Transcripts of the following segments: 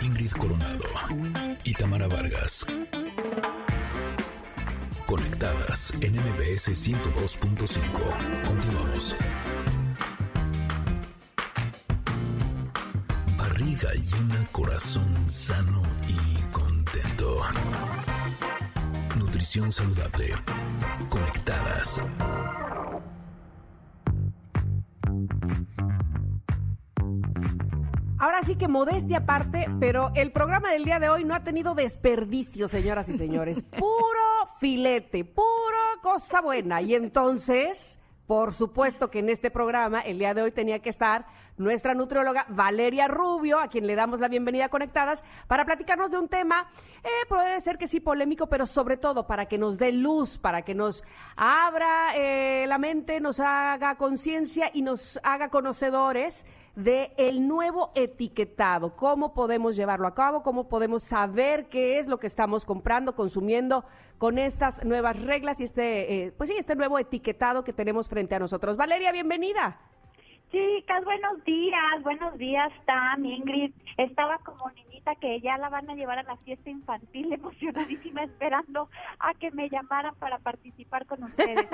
Ingrid Coronado y Tamara Vargas. Conectadas en MBS 102.5. Continuamos. Barriga llena, corazón sano y contento. Nutrición saludable. Conectadas. Ahora sí que modestia aparte, pero el programa del día de hoy no ha tenido desperdicio, señoras y señores. Puro filete, puro cosa buena. Y entonces, por supuesto que en este programa, el día de hoy tenía que estar nuestra nutrióloga Valeria Rubio, a quien le damos la bienvenida Conectadas, para platicarnos de un tema, eh, puede ser que sí polémico, pero sobre todo para que nos dé luz, para que nos abra eh, la mente, nos haga conciencia y nos haga conocedores de el nuevo etiquetado, cómo podemos llevarlo a cabo, cómo podemos saber qué es lo que estamos comprando, consumiendo con estas nuevas reglas y este, eh, pues sí, este nuevo etiquetado que tenemos frente a nosotros. Valeria, bienvenida. Chicas, buenos días, buenos días, Tam, Ingrid. Estaba como niñita que ya la van a llevar a la fiesta infantil, emocionadísima, esperando a que me llamaran para participar con ustedes.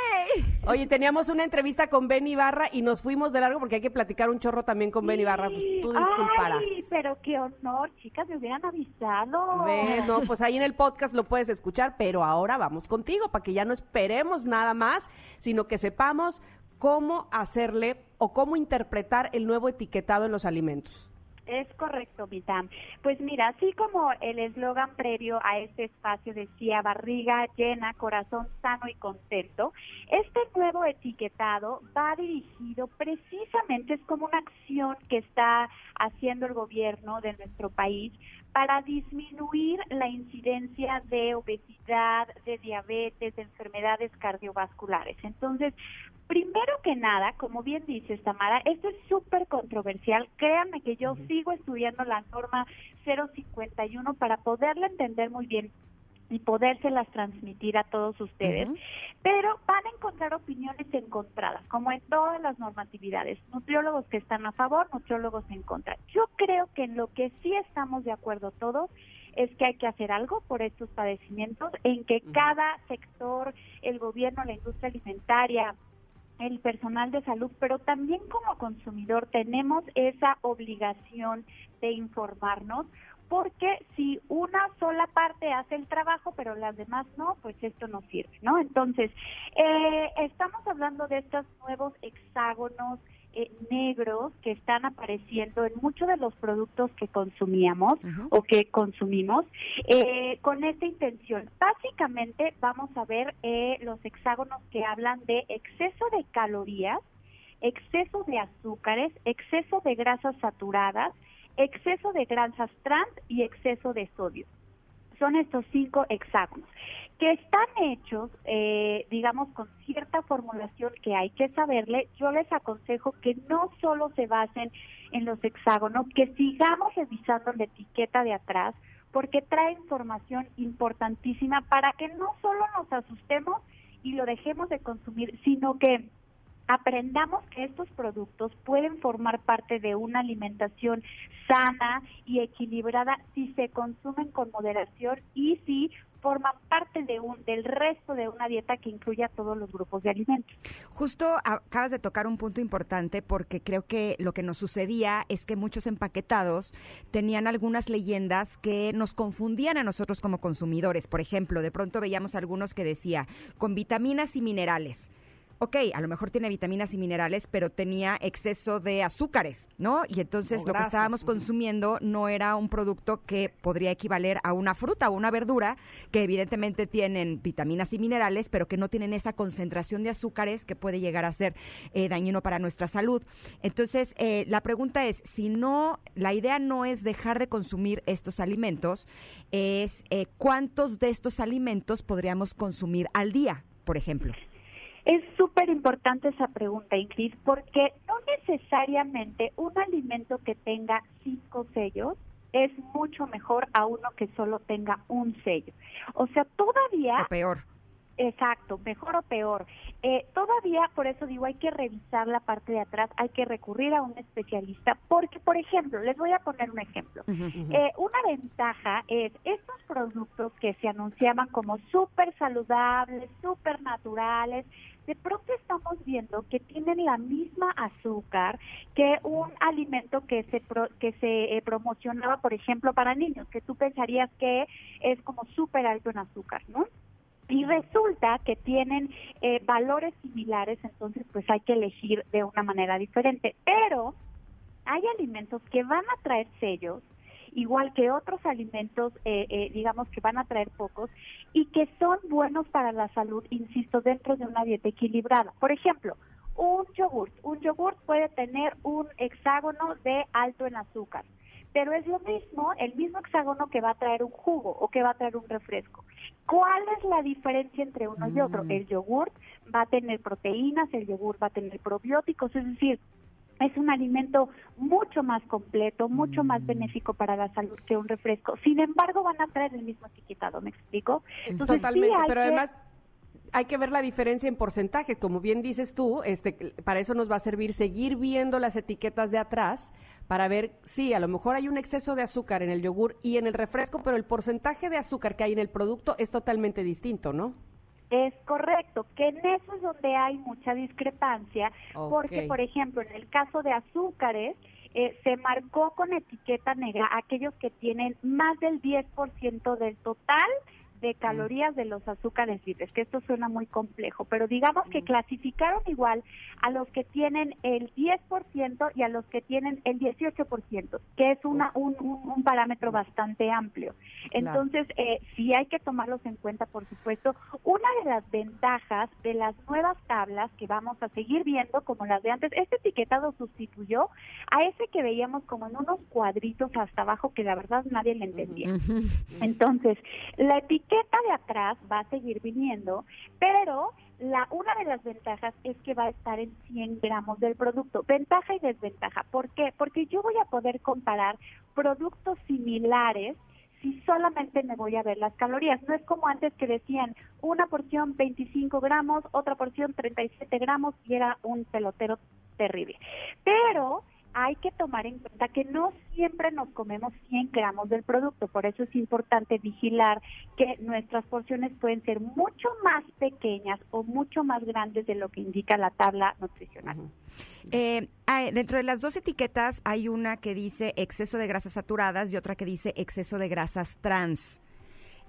Oye, teníamos una entrevista con Ben Ibarra y nos fuimos de largo porque hay que platicar un chorro también con Ben Ibarra. Pues, tú disculparás. Ay, pero qué honor, chicas, me hubieran avisado. Bueno, pues ahí en el podcast lo puedes escuchar, pero ahora vamos contigo para que ya no esperemos nada más, sino que sepamos cómo hacerle o cómo interpretar el nuevo etiquetado en los alimentos. Es correcto, Vitam. Pues mira, así como el eslogan previo a este espacio decía barriga llena, corazón sano y contento, este nuevo etiquetado va dirigido precisamente, es como una acción que está haciendo el gobierno de nuestro país para disminuir la incidencia de obesidad, de diabetes, de enfermedades cardiovasculares. Entonces, Primero que nada, como bien dice Tamara, esto es súper controversial. Créanme que yo sigo estudiando la norma 051 para poderla entender muy bien y podérselas transmitir a todos ustedes, pero van a encontrar opiniones encontradas, como en todas las normatividades, nutriólogos que están a favor, nutriólogos en contra. Yo creo que en lo que sí estamos de acuerdo todos es que hay que hacer algo por estos padecimientos, en que cada sector, el gobierno, la industria alimentaria, el personal de salud, pero también como consumidor tenemos esa obligación de informarnos porque si una sola parte hace el trabajo, pero las demás no, pues esto no sirve, ¿no? Entonces, eh, estamos hablando de estos nuevos hexágonos eh, negros que están apareciendo en muchos de los productos que consumíamos o que consumimos eh, con esta intención. Básicamente vamos a ver eh, los hexágonos que hablan de exceso de calorías, exceso de azúcares, exceso de grasas saturadas, exceso de grasas trans y exceso de sodio. Son estos cinco hexágonos que están hechos, eh, digamos, con cierta formulación que hay que saberle, yo les aconsejo que no solo se basen en los hexágonos, que sigamos revisando la etiqueta de atrás, porque trae información importantísima para que no solo nos asustemos y lo dejemos de consumir, sino que aprendamos que estos productos pueden formar parte de una alimentación sana y equilibrada si se consumen con moderación y si forman parte de un, del resto de una dieta que incluye a todos los grupos de alimentos. Justo acabas de tocar un punto importante porque creo que lo que nos sucedía es que muchos empaquetados tenían algunas leyendas que nos confundían a nosotros como consumidores. Por ejemplo, de pronto veíamos algunos que decía con vitaminas y minerales ok, a lo mejor tiene vitaminas y minerales, pero tenía exceso de azúcares, ¿no? Y entonces lo que estábamos consumiendo no era un producto que podría equivaler a una fruta o una verdura, que evidentemente tienen vitaminas y minerales, pero que no tienen esa concentración de azúcares que puede llegar a ser eh, dañino para nuestra salud. Entonces, eh, la pregunta es, si no, la idea no es dejar de consumir estos alimentos, es eh, cuántos de estos alimentos podríamos consumir al día, por ejemplo. Es súper importante esa pregunta, Ingrid, porque no necesariamente un alimento que tenga cinco sellos es mucho mejor a uno que solo tenga un sello. O sea, todavía... peor. Exacto, mejor o peor. Eh, todavía, por eso digo, hay que revisar la parte de atrás, hay que recurrir a un especialista, porque, por ejemplo, les voy a poner un ejemplo. Eh, una ventaja es estos productos que se anunciaban como súper saludables, súper naturales, de pronto estamos viendo que tienen la misma azúcar que un alimento que se que se eh, promocionaba, por ejemplo, para niños, que tú pensarías que es como súper alto en azúcar, ¿no? y resulta que tienen eh, valores similares, entonces pues hay que elegir de una manera diferente. Pero hay alimentos que van a traer sellos, igual que otros alimentos, eh, eh, digamos que van a traer pocos, y que son buenos para la salud, insisto, dentro de una dieta equilibrada. Por ejemplo, un yogurt. Un yogurt puede tener un hexágono de alto en azúcar pero es lo mismo, el mismo hexágono que va a traer un jugo o que va a traer un refresco. ¿Cuál es la diferencia entre uno y otro? Mm. El yogurt va a tener proteínas, el yogur va a tener probióticos, es decir, es un alimento mucho más completo, mucho más mm. benéfico para la salud que un refresco. Sin embargo, van a traer el mismo etiquetado, ¿me explico? Totalmente, pero además hay que ver la diferencia en porcentaje, como bien dices tú, este, para eso nos va a servir seguir viendo las etiquetas de atrás para ver, sí, a lo mejor hay un exceso de azúcar en el yogur y en el refresco, pero el porcentaje de azúcar que hay en el producto es totalmente distinto, ¿no? Es correcto, que en eso es donde hay mucha discrepancia, porque, por ejemplo, en el caso de azúcares, eh, se marcó con etiqueta negra aquellos que tienen más del 10% del total de calorías de los azúcares libres, que esto suena muy complejo, pero digamos que clasificaron igual a los que tienen el 10% y a los que tienen el 18%, que es una, un, un, parámetro bastante amplio. Entonces, eh, sí hay que tomarlos en cuenta, por supuesto. Una de las ventajas de las nuevas tablas que vamos a seguir viendo, como las de antes, este etiquetado sustituyó a ese que veíamos como en unos cuadritos hasta abajo que la verdad nadie le entendía. Entonces, la etiqueta etiqueta de atrás va a seguir viniendo, pero la una de las ventajas es que va a estar en 100 gramos del producto. Ventaja y desventaja. ¿Por qué? Porque yo voy a poder comparar productos similares si solamente me voy a ver las calorías. No es como antes que decían una porción 25 gramos, otra porción 37 gramos y era un pelotero terrible. Pero hay que tomar en cuenta que no siempre nos comemos 100 gramos del producto, por eso es importante vigilar que nuestras porciones pueden ser mucho más pequeñas o mucho más grandes de lo que indica la tabla nutricional. Eh, dentro de las dos etiquetas hay una que dice exceso de grasas saturadas y otra que dice exceso de grasas trans.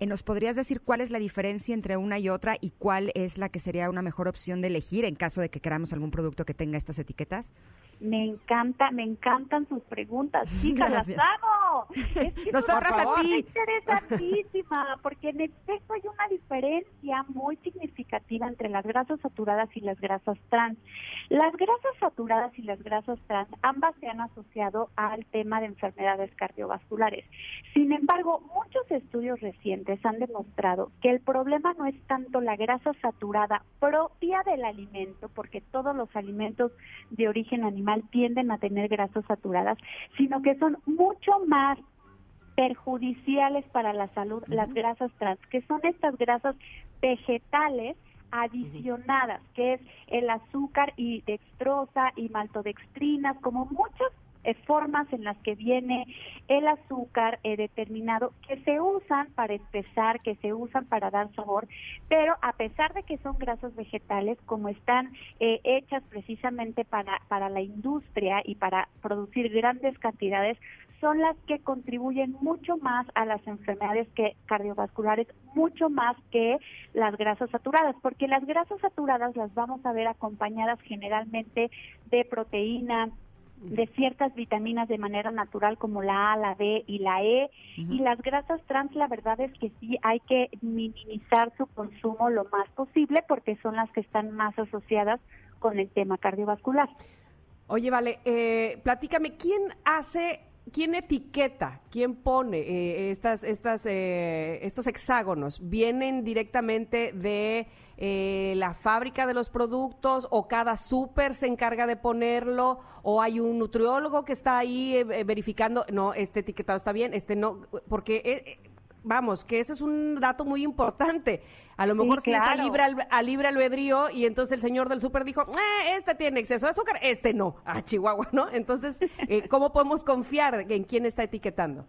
Eh, ¿Nos podrías decir cuál es la diferencia entre una y otra y cuál es la que sería una mejor opción de elegir en caso de que queramos algún producto que tenga estas etiquetas? Me encanta, me encantan sus preguntas. Chicas, las amo. Es que Nosotras a ti. interesantísima, porque en efecto hay una diferencia muy significativa entre las grasas saturadas y las grasas trans. Las grasas saturadas y las grasas trans, ambas se han asociado al tema de enfermedades cardiovasculares. Sin embargo, muchos estudios recientes han demostrado que el problema no es tanto la grasa saturada propia del alimento, porque todos los alimentos de origen animal tienden a tener grasas saturadas, sino que son mucho más perjudiciales para la salud las grasas trans, que son estas grasas vegetales adicionadas, que es el azúcar y dextrosa y maltodextrinas, como muchas eh, formas en las que viene el azúcar eh, determinado que se usan para espesar, que se usan para dar sabor, pero a pesar de que son grasas vegetales, como están eh, hechas precisamente para, para la industria y para producir grandes cantidades, son las que contribuyen mucho más a las enfermedades que cardiovasculares, mucho más que las grasas saturadas, porque las grasas saturadas las vamos a ver acompañadas generalmente de proteína, de ciertas vitaminas de manera natural como la A, la D y la E. Y las grasas trans, la verdad es que sí hay que minimizar su consumo lo más posible porque son las que están más asociadas con el tema cardiovascular. Oye, vale, eh, platícame, ¿quién hace ¿quién etiqueta? ¿Quién pone eh, estas, estas, eh, estos hexágonos? ¿Vienen directamente de eh, la fábrica de los productos o cada súper se encarga de ponerlo o hay un nutriólogo que está ahí verificando, no, este etiquetado está bien, este no, porque vamos, que ese es un dato muy importante. A lo mejor si es a libre, a libre albedrío y entonces el señor del súper dijo, eh, este tiene exceso de azúcar, este no, a Chihuahua, ¿no? Entonces, eh, ¿cómo podemos confiar en quién está etiquetando?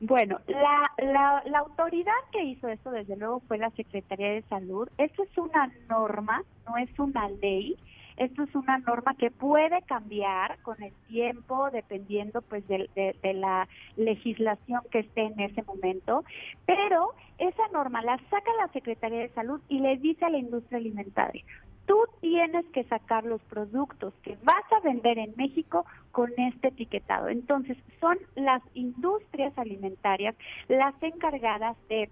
Bueno, la, la, la, autoridad que hizo esto, desde luego, fue la Secretaría de Salud. Esto es una norma, no es una ley. Esto es una norma que puede cambiar con el tiempo, dependiendo pues de, de, la legislación que esté en ese momento. Pero esa norma la saca la Secretaría de Salud y le dice a la industria alimentaria, tú tienes que sacar los productos que vas a vender en México con este etiquetado. Entonces, son las industrias alimentarias las encargadas de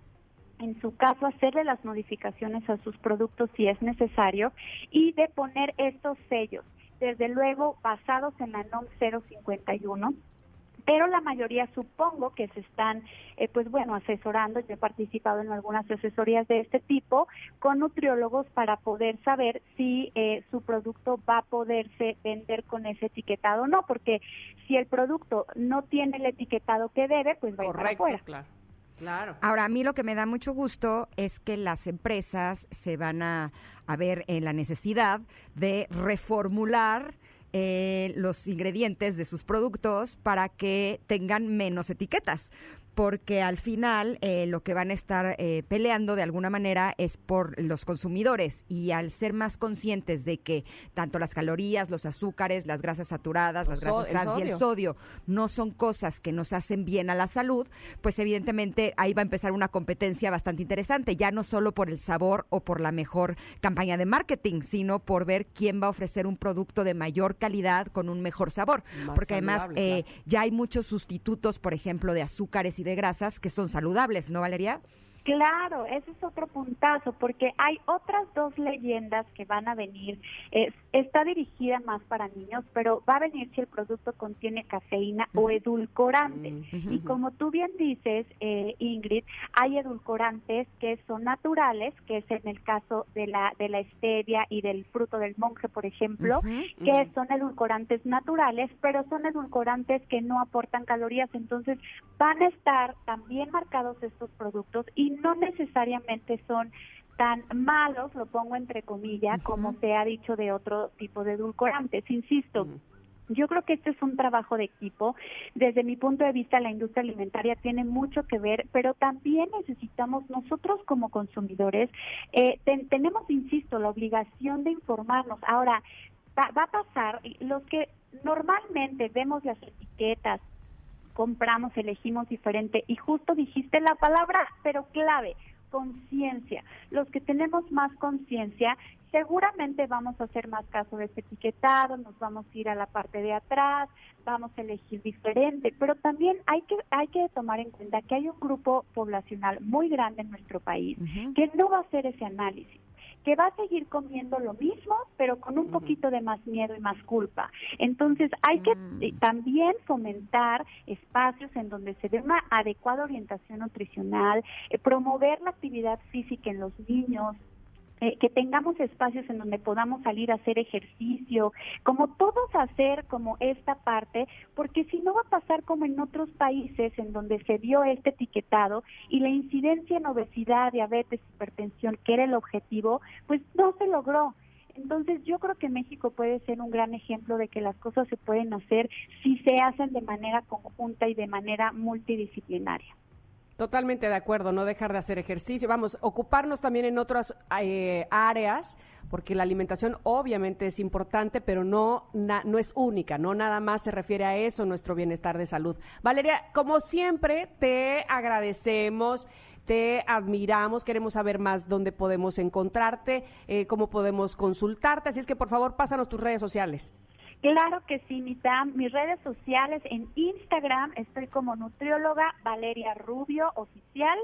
en su caso, hacerle las modificaciones a sus productos si es necesario y de poner estos sellos, desde luego basados en la NOM 051 pero la mayoría supongo que se están, eh, pues bueno, asesorando. Yo he participado en algunas asesorías de este tipo con nutriólogos para poder saber si eh, su producto va a poderse vender con ese etiquetado o no, porque si el producto no tiene el etiquetado que debe, pues va a ir para afuera. Claro. Claro. Ahora, a mí lo que me da mucho gusto es que las empresas se van a, a ver en la necesidad de reformular eh, los ingredientes de sus productos para que tengan menos etiquetas porque al final eh, lo que van a estar eh, peleando de alguna manera es por los consumidores. Y al ser más conscientes de que tanto las calorías, los azúcares, las grasas saturadas, las grasas trans y el sodio. no son cosas que nos hacen bien a la salud, pues evidentemente ahí va a empezar una competencia bastante interesante, ya no solo por el sabor o por la mejor campaña de marketing, sino por ver quién va a ofrecer un producto de mayor calidad con un mejor sabor, porque además eh, ya hay muchos sustitutos, por ejemplo, de azúcares y de grasas que son saludables, ¿no, Valeria? Claro, ese es otro puntazo, porque hay otras dos leyendas que van a venir. está dirigida más para niños, pero va a venir si el producto contiene cafeína o edulcorante. Mm, y como tú bien dices, eh, Ingrid, hay edulcorantes que son naturales, que es en el caso de la de la stevia y del fruto del monje, por ejemplo, que son edulcorantes naturales, pero son edulcorantes que no aportan calorías. Entonces, van a estar también marcados estos productos y no necesariamente son tan malos, lo pongo entre comillas, como se ha dicho de otro tipo de edulcorantes. Insisto, Yo creo que este es un trabajo de equipo. Desde mi punto de vista, la industria alimentaria tiene mucho que ver, pero también necesitamos nosotros como consumidores, eh, tenemos, insisto, la obligación de informarnos. Ahora, va, va, a pasar, los que normalmente vemos las etiquetas, compramos, elegimos diferente. Y justo dijiste la palabra, pero clave, conciencia. Los que tenemos más conciencia, seguramente vamos a hacer más caso de este etiquetado, nos vamos a ir a la parte de atrás, vamos a elegir diferente, pero también hay que hay que tomar en cuenta que hay un grupo poblacional muy grande en nuestro país que no va a hacer ese análisis que va a seguir comiendo lo mismo, pero con un poquito de más miedo y más culpa. Entonces, hay que mm. eh, también fomentar espacios en donde se dé una adecuada orientación nutricional, eh, promover la actividad física en los niños, eh, que tengamos espacios en donde podamos salir a hacer ejercicio, como todos hacer como esta parte, porque si no va a pasar como en otros países en donde se dio este etiquetado y la incidencia en obesidad, diabetes, hipertensión, que era el objetivo, pues no se logró. Entonces yo creo que México puede ser un gran ejemplo de que las cosas se pueden hacer si se hacen de manera conjunta y de manera multidisciplinaria. Totalmente de acuerdo, no dejar de hacer ejercicio. Vamos, ocuparnos también en otras eh, áreas, porque la alimentación obviamente es importante, pero no, no es única, no nada más se refiere a eso, nuestro bienestar de salud. Valeria, como siempre, te agradecemos te admiramos, queremos saber más dónde podemos encontrarte, eh, cómo podemos consultarte, así es que por favor pásanos tus redes sociales. Claro que sí. Mis redes sociales en Instagram estoy como nutrióloga Valeria Rubio Oficial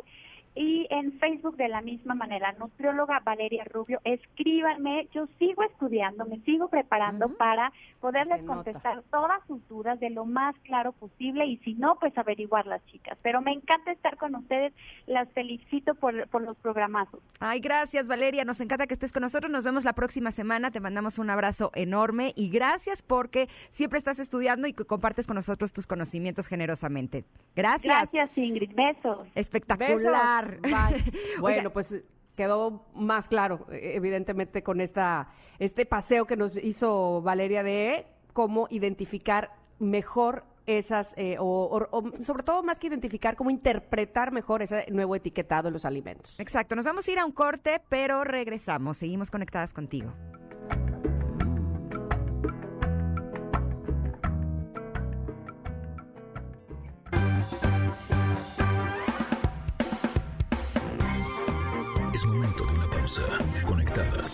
y en Facebook de la misma manera, nutrióloga Valeria Rubio, escríbanme, yo sigo estudiando, me sigo preparando para poderles contestar todas sus dudas de lo más claro posible y si no, pues averiguar las chicas. Pero me encanta estar con ustedes, las felicito por, por los programazos. Ay, gracias Valeria, nos encanta que estés con nosotros, nos vemos la próxima semana, te mandamos un abrazo enorme y gracias porque siempre estás estudiando y que compartes con nosotros tus conocimientos generosamente. Gracias. Gracias Ingrid, besos. Espectacular. bueno, pues quedó más claro, eh, evidentemente, con esta este paseo que nos hizo Valeria de cómo identificar mejor esas, eh, o, sobre todo más que identificar, cómo interpretar mejor ese nuevo etiquetado en los alimentos. Exacto, nos vamos a ir a un corte, pero regresamos, seguimos conectadas contigo.